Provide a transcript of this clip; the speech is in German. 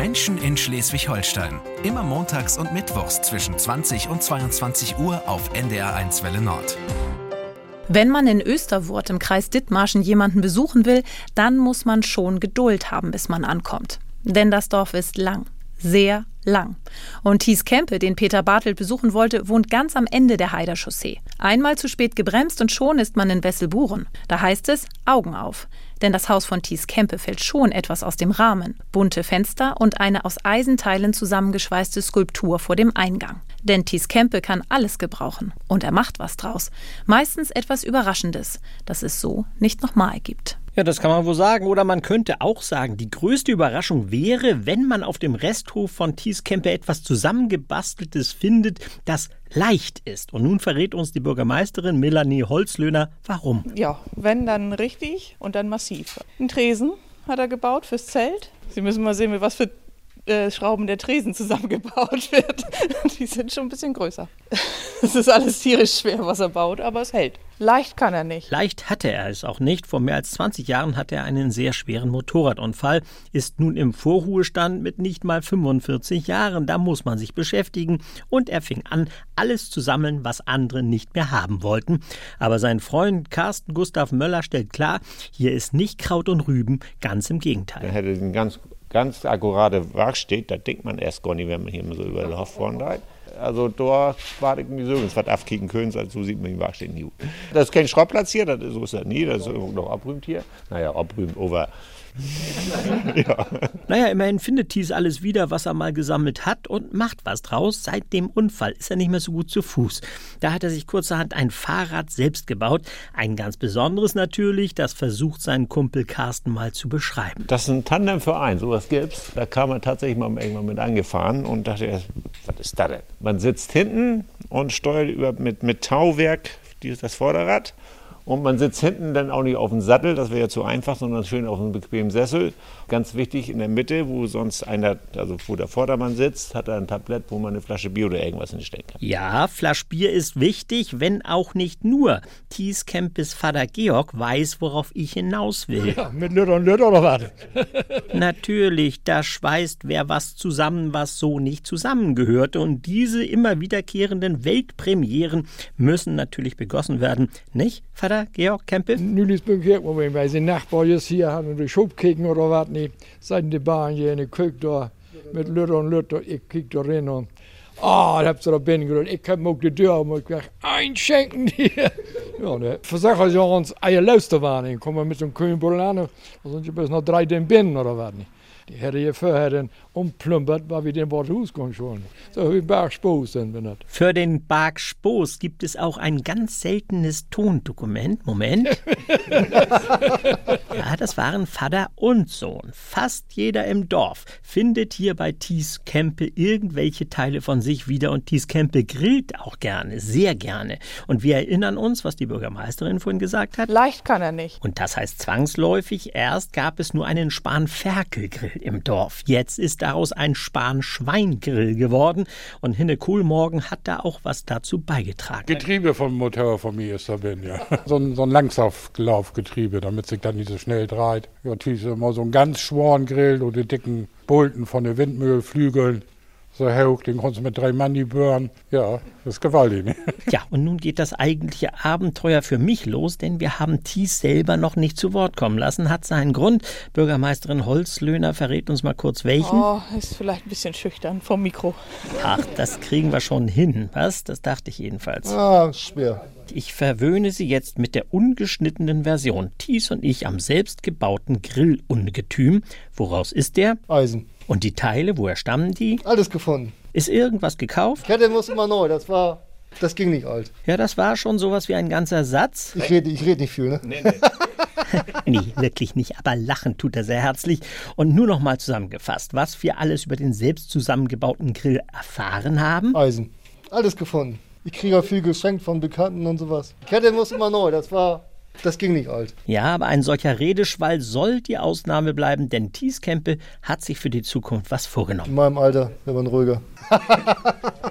Menschen in Schleswig-Holstein. Immer montags und mittwochs zwischen 20 und 22 Uhr auf NDR1 Welle Nord. Wenn man in Österwurt im Kreis Dithmarschen jemanden besuchen will, dann muss man schon Geduld haben, bis man ankommt. Denn das Dorf ist lang, sehr lang. Und Thies Kempe, den Peter Bartelt besuchen wollte, wohnt ganz am Ende der Heider Chaussee. Einmal zu spät gebremst und schon ist man in Wesselburen. Da heißt es Augen auf. Denn das Haus von Thies Kempe fällt schon etwas aus dem Rahmen. Bunte Fenster und eine aus Eisenteilen zusammengeschweißte Skulptur vor dem Eingang. Denn Thies Kempe kann alles gebrauchen. Und er macht was draus. Meistens etwas Überraschendes, das es so nicht nochmal gibt. Ja, das kann man wohl sagen. Oder man könnte auch sagen, die größte Überraschung wäre, wenn man auf dem Resthof von Thies Kempe etwas zusammengebasteltes findet, das leicht ist. Und nun verrät uns die Bürgermeisterin Melanie Holzlöhner, warum. Ja, wenn dann richtig und dann massiv. Ein Tresen hat er gebaut fürs Zelt. Sie müssen mal sehen, mit was für äh, Schrauben der Tresen zusammengebaut wird. Die sind schon ein bisschen größer. Es ist alles tierisch schwer, was er baut, aber es hält. Leicht kann er nicht. Leicht hatte er es auch nicht. Vor mehr als 20 Jahren hatte er einen sehr schweren Motorradunfall, ist nun im Vorruhestand mit nicht mal 45 Jahren. Da muss man sich beschäftigen. Und er fing an, alles zu sammeln, was andere nicht mehr haben wollten. Aber sein Freund Carsten Gustav Möller stellt klar, hier ist nicht Kraut und Rüben, ganz im Gegenteil. Er hätte einen ganz ganz akkurate Werksteht, da denkt man erst gar nicht, wenn man hier so über den Hof fahren Also da war ich mir so, was aufkicken können, also so sieht man den Werksteht nie. Das ist kein Schrottplatz hier, das ist, so ist das nie, das ist noch abrühmt hier. Naja, abrühmt, over ja. Naja, immerhin findet Thies alles wieder, was er mal gesammelt hat und macht was draus. Seit dem Unfall ist er nicht mehr so gut zu Fuß. Da hat er sich kurzerhand ein Fahrrad selbst gebaut. Ein ganz besonderes natürlich, das versucht sein Kumpel Carsten mal zu beschreiben. Das ist ein Tandemverein, sowas gibt's. Da kam er tatsächlich mal irgendwann mit angefahren und dachte, ist das denn? Man sitzt hinten und steuert über mit, mit Tauwerk das Vorderrad und man sitzt hinten dann auch nicht auf dem Sattel, das wäre ja zu einfach, sondern schön auf einem bequemen Sessel. Ganz wichtig in der Mitte, wo sonst einer, also wo der Vordermann sitzt, hat er ein Tablett, wo man eine Flasche Bier oder irgendwas hinstellen kann. Ja, Flasch Bier ist wichtig, wenn auch nicht nur. Thies Kempis Vater Georg weiß, worauf ich hinaus will. Ja, mit Lütter und Lütter oder was? Natürlich, da schweißt wer was zusammen, was so nicht zusammengehörte. Und diese immer wiederkehrenden Weltpremieren müssen natürlich begossen werden, nicht, Vater verder, Georg Kempel? Nu is bekend, maar wij zijn nachbarjes hier hadden de shop kijken oder wat niet. Zijn de baan hier in de keuken daar met lutter en lutter. Ik kijk erin en Ah, oh, heb ze er binnen gedaan. Ik heb ook de deur maar ik weg einschenken hier. ja, ne. Verzeggen ze ons eigen luister waren. Komen met zo'n koenboel aan. Dan zijn je best nog drie den binnen oder wat niet. Umplumpert, weil wir den Wort Husgang schon. So wie Bergspoß sind wir nicht. Für den Bergspoß gibt es auch ein ganz seltenes Tondokument. Moment. das waren Vater und Sohn. Fast jeder im Dorf findet hier bei Thies Kempe irgendwelche Teile von sich wieder und Thies Kempe grillt auch gerne, sehr gerne. Und wir erinnern uns, was die Bürgermeisterin vorhin gesagt hat. Leicht kann er nicht. Und das heißt zwangsläufig, erst gab es nur einen Spanferkelgrill im Dorf. Jetzt ist daraus ein Span-Schweingrill geworden und Hinne Kohlmorgen hat da auch was dazu beigetragen. Getriebe vom Motor von mir ist da bin, ja. So ein, so ein Langsauflaufgetriebe, damit sich dann nicht so schnell dreht. Ja, natürlich immer so ein ganz schworen Grill oder dicken Bolten von den Windmüllflügeln so hoch, den konntest du mit drei Mann die böhren. Ja, das ist gewaltig. Ne? Ja, und nun geht das eigentliche Abenteuer für mich los, denn wir haben Thies selber noch nicht zu Wort kommen lassen. Hat seinen Grund. Bürgermeisterin Holzlöhner verrät uns mal kurz welchen. Oh, ist vielleicht ein bisschen schüchtern vom Mikro. Ach, das kriegen wir schon hin, was? Das dachte ich jedenfalls. Ah, schwer. Ich verwöhne Sie jetzt mit der ungeschnittenen Version. Thies und ich am selbstgebauten Grillungetüm. Woraus ist der? Eisen. Und die Teile, woher stammen die? Alles gefunden. Ist irgendwas gekauft? Kette muss immer neu, das war. Das ging nicht alt. Ja, das war schon sowas wie ein ganzer Satz. Ich rede ich red nicht viel, ne? Nee, nee. nee, wirklich nicht, aber lachen tut er sehr herzlich. Und nur noch mal zusammengefasst, was wir alles über den selbst zusammengebauten Grill erfahren haben. Eisen. Alles gefunden. Ich kriege auch viel geschenkt von Bekannten und sowas. Kette muss immer neu, das war das ging nicht alt. Ja, aber ein solcher Redeschwall soll die Ausnahme bleiben, denn Thies Kempe hat sich für die Zukunft was vorgenommen. In meinem Alter wird man ruhiger.